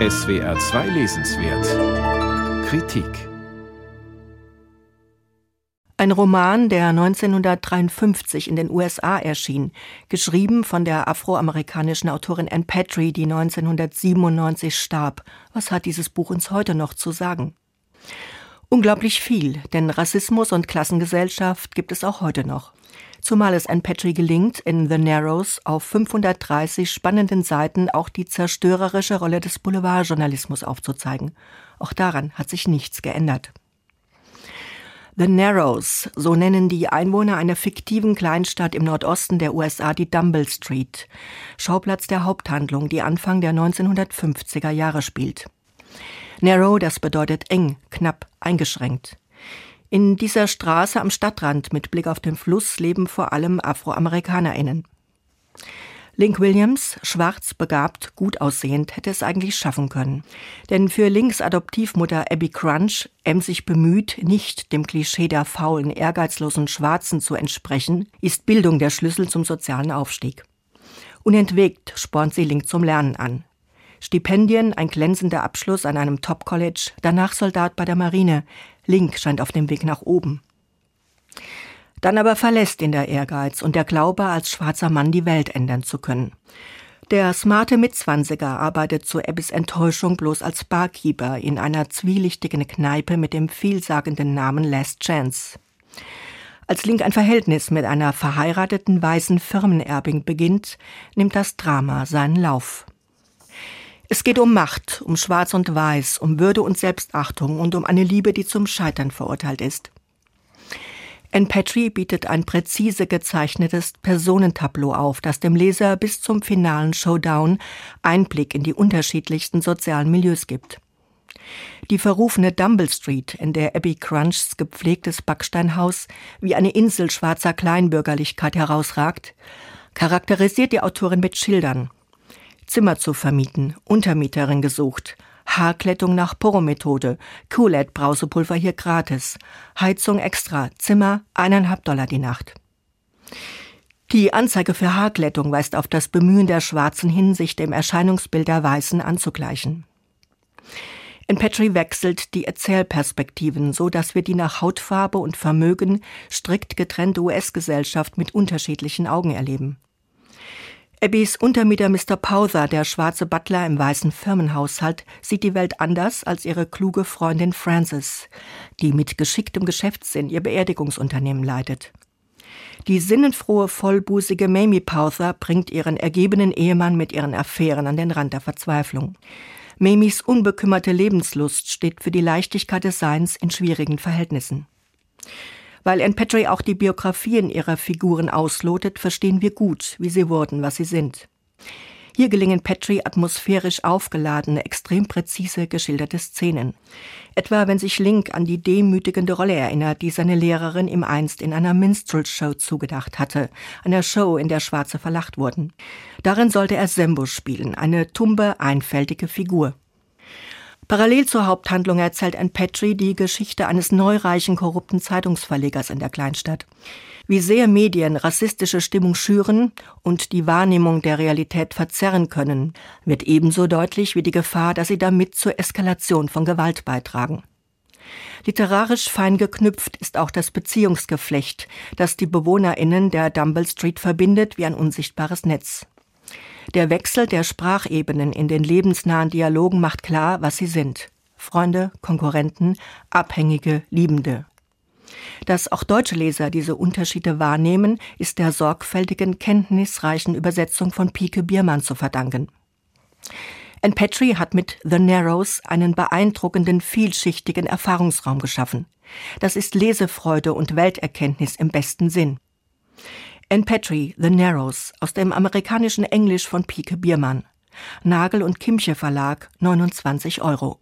SWR 2 Lesenswert Kritik Ein Roman, der 1953 in den USA erschien, geschrieben von der afroamerikanischen Autorin Anne Petrie, die 1997 starb. Was hat dieses Buch uns heute noch zu sagen? Unglaublich viel, denn Rassismus und Klassengesellschaft gibt es auch heute noch. Zumal es Anne Petrie gelingt, in The Narrows auf 530 spannenden Seiten auch die zerstörerische Rolle des Boulevardjournalismus aufzuzeigen. Auch daran hat sich nichts geändert. The Narrows, so nennen die Einwohner einer fiktiven Kleinstadt im Nordosten der USA die Dumble Street, Schauplatz der Haupthandlung, die Anfang der 1950er Jahre spielt. Narrow, das bedeutet eng, knapp, eingeschränkt. In dieser Straße am Stadtrand mit Blick auf den Fluss leben vor allem AfroamerikanerInnen. Link Williams, schwarz, begabt, gut aussehend, hätte es eigentlich schaffen können. Denn für Links Adoptivmutter Abby Crunch, emsig bemüht, nicht dem Klischee der faulen, ehrgeizlosen Schwarzen zu entsprechen, ist Bildung der Schlüssel zum sozialen Aufstieg. Unentwegt spornt sie Link zum Lernen an. Stipendien, ein glänzender Abschluss an einem Top-College, danach Soldat bei der Marine. Link scheint auf dem Weg nach oben. Dann aber verlässt ihn der Ehrgeiz und der Glaube, als schwarzer Mann die Welt ändern zu können. Der smarte Mitzwanziger arbeitet zu Abbys Enttäuschung bloß als Barkeeper in einer zwielichtigen Kneipe mit dem vielsagenden Namen Last Chance. Als Link ein Verhältnis mit einer verheirateten weißen Firmenerbin beginnt, nimmt das Drama seinen Lauf. Es geht um Macht, um Schwarz und Weiß, um Würde und Selbstachtung und um eine Liebe, die zum Scheitern verurteilt ist. Anne Petrie bietet ein präzise gezeichnetes Personentableau auf, das dem Leser bis zum finalen Showdown Einblick in die unterschiedlichsten sozialen Milieus gibt. Die verrufene Dumble Street, in der Abby Crunchs gepflegtes Backsteinhaus wie eine Insel schwarzer Kleinbürgerlichkeit herausragt, charakterisiert die Autorin mit Schildern. Zimmer zu vermieten, Untermieterin gesucht, Haarklettung nach Poro-Methode, Kool-Aid-Brausepulver hier gratis, Heizung extra, Zimmer eineinhalb Dollar die Nacht. Die Anzeige für Haarklettung weist auf das Bemühen der Schwarzen hin, sich dem Erscheinungsbild der Weißen anzugleichen. In Petrie wechselt die Erzählperspektiven, so dass wir die nach Hautfarbe und Vermögen strikt getrennte US-Gesellschaft mit unterschiedlichen Augen erleben. Abbys Untermieter Mr. Powther, der schwarze Butler im weißen Firmenhaushalt, sieht die Welt anders als ihre kluge Freundin Frances, die mit geschicktem Geschäftssinn ihr Beerdigungsunternehmen leitet. Die sinnenfrohe, vollbusige Mamie Powther bringt ihren ergebenen Ehemann mit ihren Affären an den Rand der Verzweiflung. Mamies unbekümmerte Lebenslust steht für die Leichtigkeit des Seins in schwierigen Verhältnissen. Weil Anne Petrie auch die Biografien ihrer Figuren auslotet, verstehen wir gut, wie sie wurden, was sie sind. Hier gelingen Petrie atmosphärisch aufgeladene, extrem präzise geschilderte Szenen. Etwa wenn sich Link an die demütigende Rolle erinnert, die seine Lehrerin ihm einst in einer Minstrel-Show zugedacht hatte, einer Show, in der Schwarze verlacht wurden. Darin sollte er Sembo spielen, eine tumbe, einfältige Figur. Parallel zur Haupthandlung erzählt Anne Petrie die Geschichte eines neureichen, korrupten Zeitungsverlegers in der Kleinstadt. Wie sehr Medien rassistische Stimmung schüren und die Wahrnehmung der Realität verzerren können, wird ebenso deutlich wie die Gefahr, dass sie damit zur Eskalation von Gewalt beitragen. Literarisch fein geknüpft ist auch das Beziehungsgeflecht, das die BewohnerInnen der Dumble Street verbindet wie ein unsichtbares Netz. Der Wechsel der Sprachebenen in den lebensnahen Dialogen macht klar, was sie sind. Freunde, Konkurrenten, Abhängige, Liebende. Dass auch deutsche Leser diese Unterschiede wahrnehmen, ist der sorgfältigen, kenntnisreichen Übersetzung von Pike Biermann zu verdanken. Anne Petrie hat mit The Narrows einen beeindruckenden, vielschichtigen Erfahrungsraum geschaffen. Das ist Lesefreude und Welterkenntnis im besten Sinn. Anne Petrie, The Narrows, aus dem amerikanischen Englisch von Pike Biermann. Nagel und Kimche Verlag, 29 Euro.